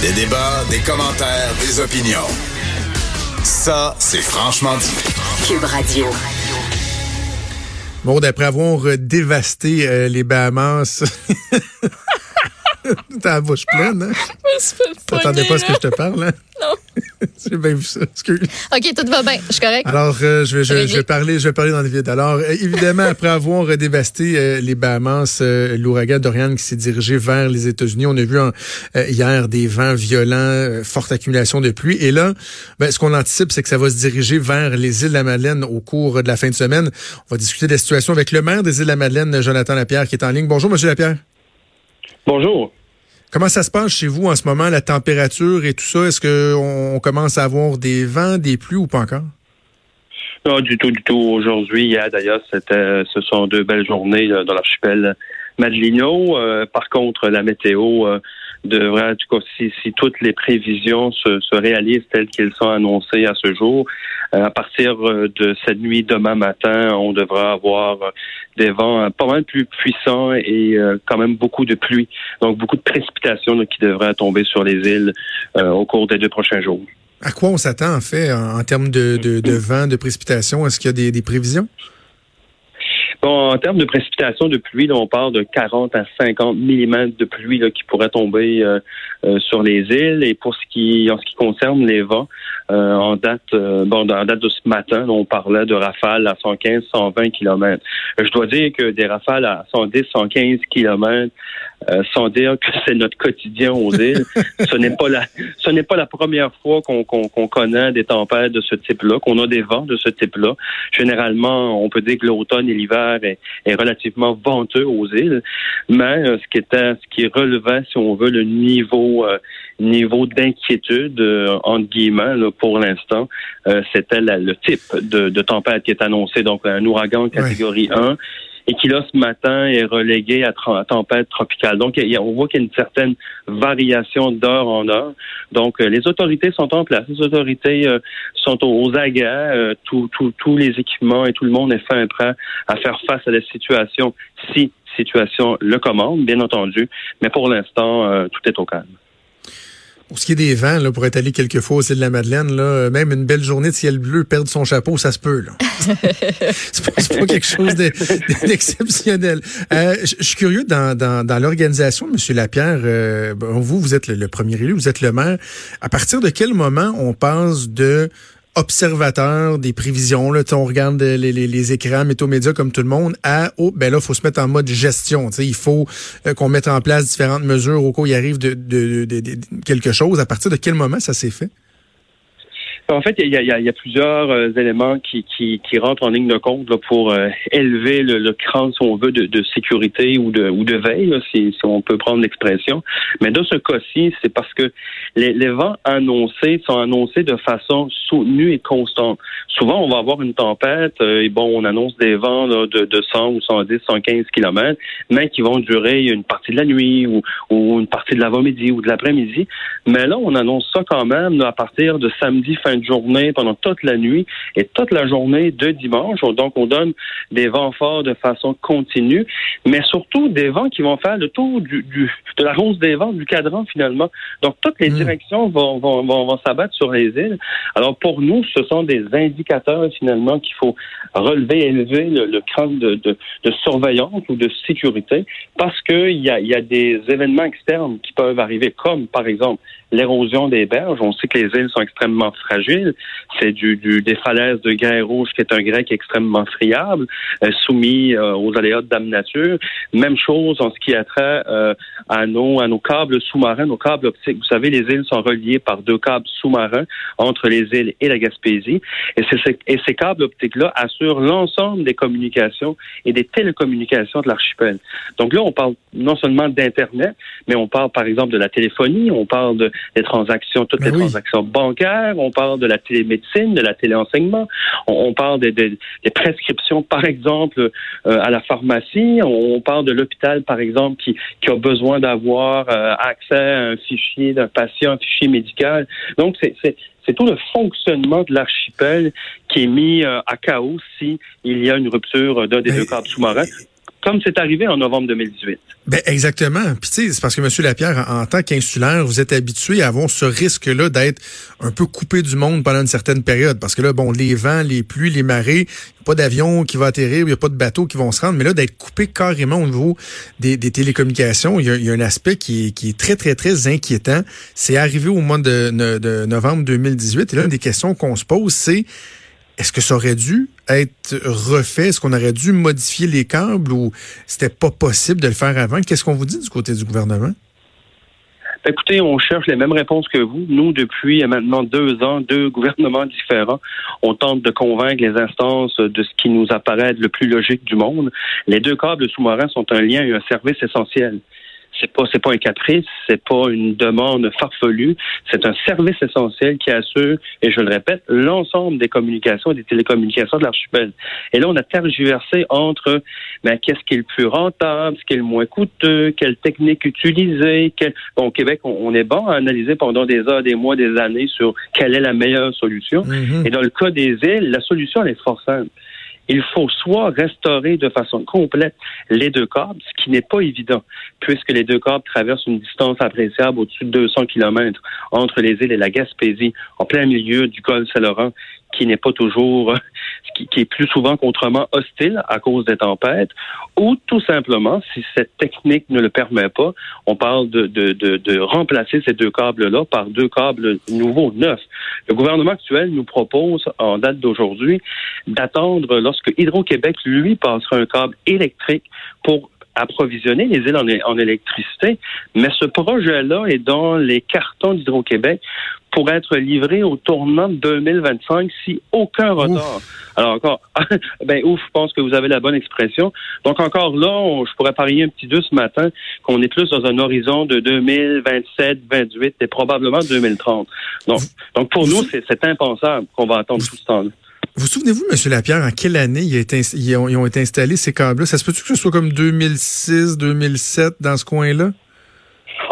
Des débats, des commentaires, des opinions. Ça, c'est franchement dit. Cube Radio. Bon, d'après avoir dévasté euh, les Bahamas, t'as la bouche pleine, hein? T'attendais pas à ce que je te parle, hein? Non. J'ai bien vu ça, excuse. OK, tout va bien, je suis correct. Alors, euh, je, vais, je, je vais parler, je vais parler dans le vide. Alors, euh, évidemment, après avoir dévasté euh, les Bahamas, euh, l'ouragan Dorian qui s'est dirigé vers les États-Unis, on a vu en- euh, hier des vents violents, euh, forte accumulation de pluie. Et là, ben, ce qu'on anticipe, c'est que ça va se diriger vers les îles de la Madeleine au cours de la fin de semaine. On va discuter de la situation avec le maire des îles de la Madeleine, Jonathan Lapierre, qui est en ligne. Bonjour, Monsieur Lapierre. Bonjour. Comment ça se passe chez vous en ce moment, la température et tout ça? Est-ce qu'on commence à avoir des vents, des pluies ou pas encore? Non, du tout, du tout. Aujourd'hui, hier d'ailleurs, c'était, ce sont deux belles journées là, dans l'archipel Madelino. Euh, par contre, la météo euh, devrait, en tout cas, si, si toutes les prévisions se, se réalisent telles qu'elles sont annoncées à ce jour, euh, à partir euh, de cette nuit demain matin, on devra avoir euh, des vents euh, pas mal plus puissants et euh, quand même beaucoup de pluie. Donc, beaucoup de précipitations qui devraient tomber sur les îles euh, au cours des deux prochains jours. À quoi on s'attend, en fait, en, termes de, de, de vent, de précipitation? Est-ce qu'il y a des, des prévisions? Bon, en termes de précipitation de pluie, là, on parle de 40 à 50 mm de pluie là, qui pourrait tomber euh, euh, sur les îles. Et pour ce qui, en ce qui concerne les vents, euh, en date, euh, bon, en date de ce matin, on parlait de rafales à 115, 120 km. Je dois dire que des rafales à 110, 115 km, euh, sans dire que c'est notre quotidien aux îles, ce n'est pas la, ce n'est pas la première fois qu'on qu'on qu'on connaît des tempêtes de ce type-là, qu'on a des vents de ce type-là. Généralement, on peut dire que l'automne et l'hiver est, est relativement venteux aux îles, mais euh, ce qui était, ce qui relevait, si on veut, le niveau euh, niveau d'inquiétude euh, entre guillemets là, pour l'instant, euh, c'était le type de, de tempête qui est annoncé, donc un ouragan catégorie 1 et qui là ce matin est relégué à, tempête tropicale. Donc y a- on voit qu'il y a une certaine variation d'heure en heure. Donc euh, les autorités sont en place, les autorités euh, sont aux, aux aguets, euh, tout- tout- tous les équipements et tout le monde est fin prêt à faire face à la situation si situation le commande, bien entendu. Mais pour l'instant, euh, tout est au calme. Pour ce qui est des vents, là, pour être allé quelques fois aux îles de la Madeleine, là, euh, même une belle journée de ciel bleu, perdre son chapeau, ça se peut. là. c'est pas, pas quelque chose de- d'exceptionnel. Euh, je suis curieux, dans, dans, dans l'organisation, M. Lapierre, euh, bon, vous, vous êtes le, le premier élu, vous êtes le maire. À partir de quel moment on passe de observateur des prévisions, là, on regarde les, les, les écrans météo-médias comme tout le monde, à oh, ben là, faut se mettre en mode gestion. Il faut euh, qu'on mette en place différentes mesures au cas où il arrive de- quelque chose. À partir de quel moment ça s'est fait? En fait, il y a, plusieurs éléments qui, rentrent en ligne de compte pour euh, élever le, le cran, si on veut, de, sécurité ou de, veille, si, on peut prendre l'expression. Mais dans ce cas-ci, c'est parce que les, vents annoncés sont annoncés de façon soutenue et constante. Souvent, on va avoir une tempête euh, et bon, on annonce des vents de, de 100 ou 110, 115 km, mais qui vont durer une partie de la nuit ou, ou une partie de l'avant-midi ou de l'après-midi. Mais là, on annonce ça quand même à partir de samedi fin journée pendant toute la nuit et toute la journée de dimanche. Donc, on donne des vents forts de façon continue, mais surtout des vents qui vont faire le tour du, du- de la rose des vents, du cadran finalement. Donc, toutes les Mm. directions vont, vont, vont, vont s'abattre sur les îles. Alors, pour nous, ce sont des indicateurs finalement qu'il faut relever, élever le, le cran de, de, de surveillance ou de sécurité parce qu'il y a, y a des événements externes qui peuvent arriver, comme par exemple l'érosion des berges. On sait que les îles sont extrêmement fragiles. C'est du, du, des falaises de grès rouge qui est un est extrêmement friable, euh, soumis euh, aux aléas de dame nature. Même chose en ce qui a trait euh, à, nos, à nos câbles sous-marins, nos câbles optiques. Vous savez, les îles sont reliées par deux câbles sous-marins entre les îles et la Gaspésie. Et, ces- et ces câbles optiques-là assurent l'ensemble des communications et des télécommunications de l'archipel. Donc là, on parle non seulement d'Internet, mais on parle par exemple de la téléphonie, on parle de, des transactions, toutes Ben les oui. transactions bancaires, on parle de la télémédecine, de la téléenseignement, on, on parle des, des- des prescriptions, par exemple, euh, à la pharmacie, on, on parle de l'hôpital, par exemple, qui, qui a besoin d'avoir euh, accès à un fichier d'un patient, un fichier médical. Donc, c'est tout le fonctionnement de l'archipel qui est mis euh, à chaos si il y a une rupture d'un des deux câbles sous-marins. Comme c'est arrivé en novembre 2018. Ben exactement. Puis c'est parce que M. Lapierre, en, tant qu'insulaire, vous êtes habitué à avoir ce risque-là d'être un peu coupé du monde pendant une certaine période. Parce que là, bon, les vents, les pluies, les marées, il a pas d'avion qui va atterrir, il n'y a pas de bateau qui vont se rendre. Mais là, d'être coupé carrément au niveau des, télécommunications, il y, a, un aspect qui est, qui est très, très, très inquiétant. C'est arrivé au mois de, de novembre 2018. Et là, une des questions qu'on se pose, c'est est-ce que ça aurait dû être refait? Est-ce qu'on aurait dû modifier les câbles ou c'était pas possible de le faire avant? Qu'est-ce qu'on vous dit du côté du gouvernement? Écoutez, on cherche les mêmes réponses que vous. Nous, depuis maintenant deux ans, deux gouvernements différents, on tente de convaincre les instances de ce qui nous apparaît le plus logique du monde. Les deux câbles sous-marins sont un lien et un service essentiel c'est pas c'est pas un caprice, c'est pas une demande farfelue, c'est un service essentiel qui assure, et je le répète, l'ensemble des communications et des télécommunications de l'archipel. Et là, on a tergiversé entre ben, qu'est-ce qui est le plus rentable, ce qui est le moins coûteux, quelle technique utiliser. Quel... Bon, au Québec, on, est bon à analyser pendant des heures, des mois, des années sur quelle est la meilleure solution. Mm-hmm. Et dans le cas des îles, la solution elle est fort simple il faut soit restaurer de façon complète les deux câbles, ce qui n'est pas évident, puisque les deux câbles traversent une distance appréciable au-dessus de 200 km entre les îles et la Gaspésie, en plein milieu du golfe Saint-Laurent, qui n'est pas toujours, qui, qui, est plus souvent qu'autrement hostile à cause des tempêtes, ou tout simplement, si cette technique ne le permet pas, on parle de, de, de, de remplacer ces deux câbles-là par deux câbles nouveaux, neufs. Le gouvernement actuel nous propose, en date d'aujourd'hui, d'attendre lorsque Hydro-Québec, lui, passera un câble électrique pour approvisionner les îles en, en électricité, mais ce projet-là est dans les cartons d'Hydro-Québec pour être livré au tournant de 2025 si aucun retard. Alors encore, ben ouf, je pense que vous avez la bonne expression. Donc encore là, je pourrais parier un petit deux ce matin qu'on est plus dans un horizon de 2027, 28 et probablement 2030. Donc, donc pour nous, c'est impensable qu'on va attendre tout ce temps-là. Vous souvenez-vous, M. Lapierre, en quelle année ils, ont, été installés, ces câbles-là? Ça se peut-tu que ce soit comme 2006, 2007, dans ce coin-là?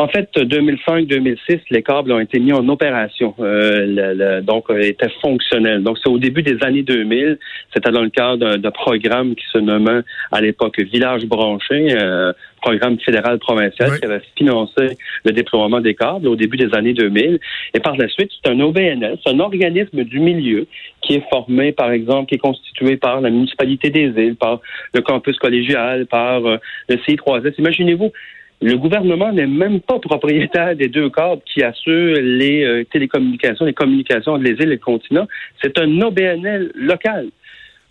En fait, 2005-2006, les câbles ont été mis en opération, euh, donc euh, étaient fonctionnels. Donc, c'est au début des années 2000. C'était dans le cadre d'un programme qui se nommait à l'époque Village branché, euh, programme fédéral provincial qui avait financé le déploiement des câbles au début des années 2000. Et par la suite, c'est un OBNL, c'est un organisme du milieu qui est formé, par exemple, qui est constitué par la municipalité des îles, par le campus collégial, par euh, le CI3S. Imaginez-vous, le gouvernement n'est même pas propriétaire des deux câbles qui assurent les euh, télécommunications, les communications entre les îles et le continent. C'est un OBNL local.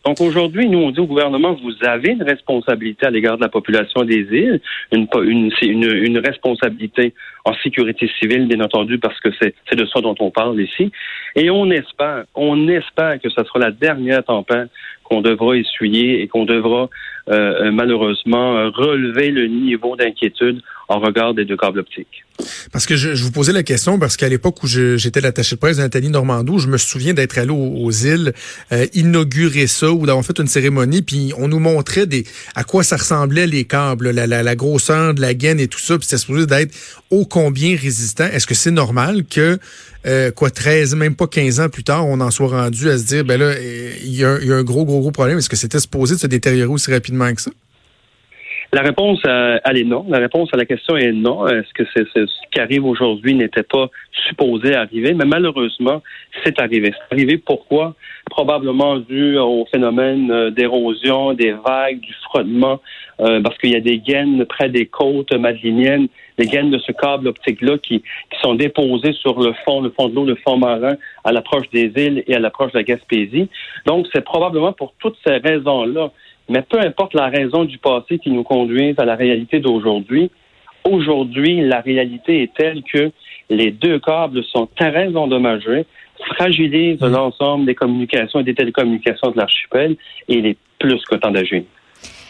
Donc aujourd'hui, nous, on dit au gouvernement, vous avez une responsabilité à l'égard de la population des îles, une, une, une, une responsabilité en sécurité civile, bien entendu, parce que c'est de ça dont on parle ici. Et on espère, on espère que ce sera la dernière tempête qu'on devra essuyer et qu'on devra malheureusement relever le niveau d'inquiétude en regard des deux câbles optiques. Parce que je, vous posais la question parce qu'à l'époque où j'étais l'attaché de presse de Nathalie Normandou, je me souviens d'être allé aux, îles euh, inaugurer ça ou d'avoir fait une cérémonie, puis on nous montrait des à quoi ça ressemblait les câbles, la, la, la grosseur de la gaine et tout ça, puis c'était supposé d'être ô combien résistant. Est-ce que c'est normal que euh, quoi 13, même pas 15 ans plus tard, on en soit rendu à se dire ben là il y a un gros gros gros problème? Est-ce que c'était supposé de se détériorer aussi rapidement que ça? La réponse, elle est non. La réponse à la question est non. Est-ce que c'est, ce qui arrive aujourd'hui n'était pas supposé arriver? Mais malheureusement, c'est arrivé. C'est arrivé pourquoi? Probablement dû au phénomène euh, d'érosion, des vagues, du frottement, euh, parce qu'il y a des gaines près des côtes madéliennes, des gaines de ce câble optique-là qui, qui sont déposées sur le fond, le fond de l'eau, le fond marin, à l'approche des îles et à l'approche de la Gaspésie. Donc, c'est probablement pour toutes ces raisons-là mais peu importe la raison du passé qui nous conduit à la réalité d'aujourd'hui, aujourd'hui, la réalité est telle que les deux câbles sont très endommagés, fragilisent mmh. l'ensemble des communications et des télécommunications de l'archipel et il est plus que temps d'agir.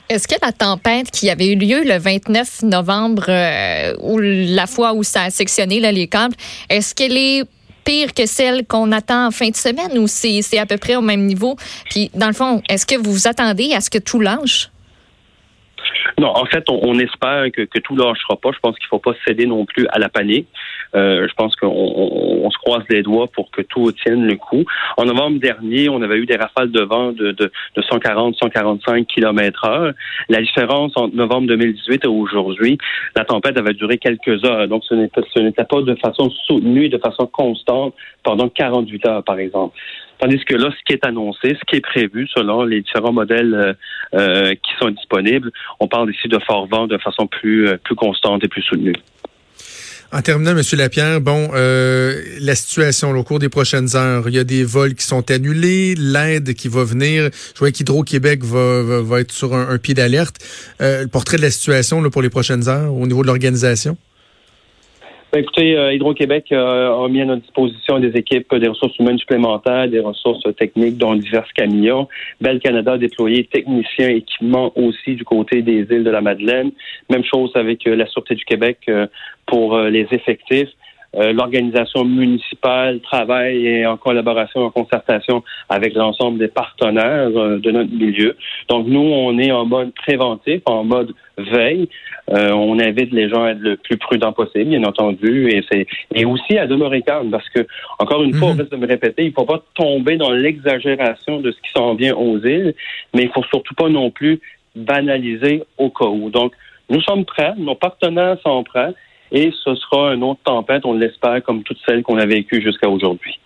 Est-ce que la tempête qui avait eu lieu le 29 novembre, euh, ou la fois où ça a sectionné les câbles, est-ce qu'elle est pire que celle qu'on attend en fin de semaine ou c'est à peu près au même niveau? Puis, dans le fond, est-ce que vous vous attendez à ce que tout lâche? Non, en fait, on, espère que, que tout lâchera pas. Je pense qu'il faut pas céder non plus à la panique. Euh, je pense qu'on on, se croise les doigts pour que tout tienne le coup. En novembre dernier, on avait eu des rafales de vent de, de, de 140, 145 km heure. La différence entre novembre 2018 et aujourd'hui, la tempête avait duré quelques heures. Donc, ce n'était pas de façon soutenue, de façon constante pendant 48 heures, par exemple. Tandis que là, ce qui est annoncé, ce qui est prévu selon les différents modèles euh, qui sont disponibles, on parle ici de fort vent de façon plus, plus constante et plus soutenue. En terminant, M. Lapierre, bon, la situation au cours des prochaines heures, il y a des vols qui sont annulés, l'aide qui va venir. Je vois qu'Hydro-Québec va, va, être sur un, pied d'alerte. le portrait de la situation pour les prochaines heures au niveau de l'organisation? Ben, écoutez, euh, Hydro-Québec euh, a mis à notre disposition des équipes, des ressources humaines supplémentaires, des ressources techniques, dont divers camions. Bel Canada a déployé techniciens, équipements aussi du côté des îles de la Madeleine. Même chose avec euh, la Sûreté du Québec pour les effectifs. L'organisation municipale travaille en collaboration, en concertation avec l'ensemble des partenaires de notre milieu. Donc nous, on est en mode préventif, en mode veille. Euh, on invite les gens à être le plus prudent possible, bien entendu, et c'est et aussi à demeurer calme parce que encore une fois, on mhm. risque de me répéter, il ne faut pas tomber dans l'exagération de ce qui s'en vient aux îles, mais il faut surtout pas non plus banaliser au cas où. Donc, nous sommes prêts, nos partenaires sont prêts, et ce sera une autre tempête, on l'espère, comme toutes celles qu'on a vécues jusqu'à aujourd'hui.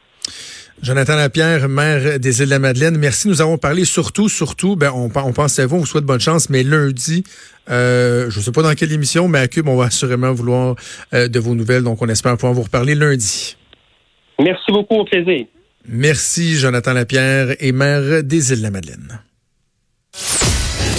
Jonathan Lapierre, maire des Îles-de-la-Madeleine, merci. Nous avons parlé surtout, surtout, ben, on, on pense à vous, on vous souhaite bonne chance, mais lundi, euh, je ne sais pas dans quelle émission, mais à Cube, on va assurément vouloir euh, de vos nouvelles, donc on espère pouvoir vous reparler lundi. Merci beaucoup, au plaisir. Merci, Jonathan Lapierre et maire des Îles-de-la-Madeleine.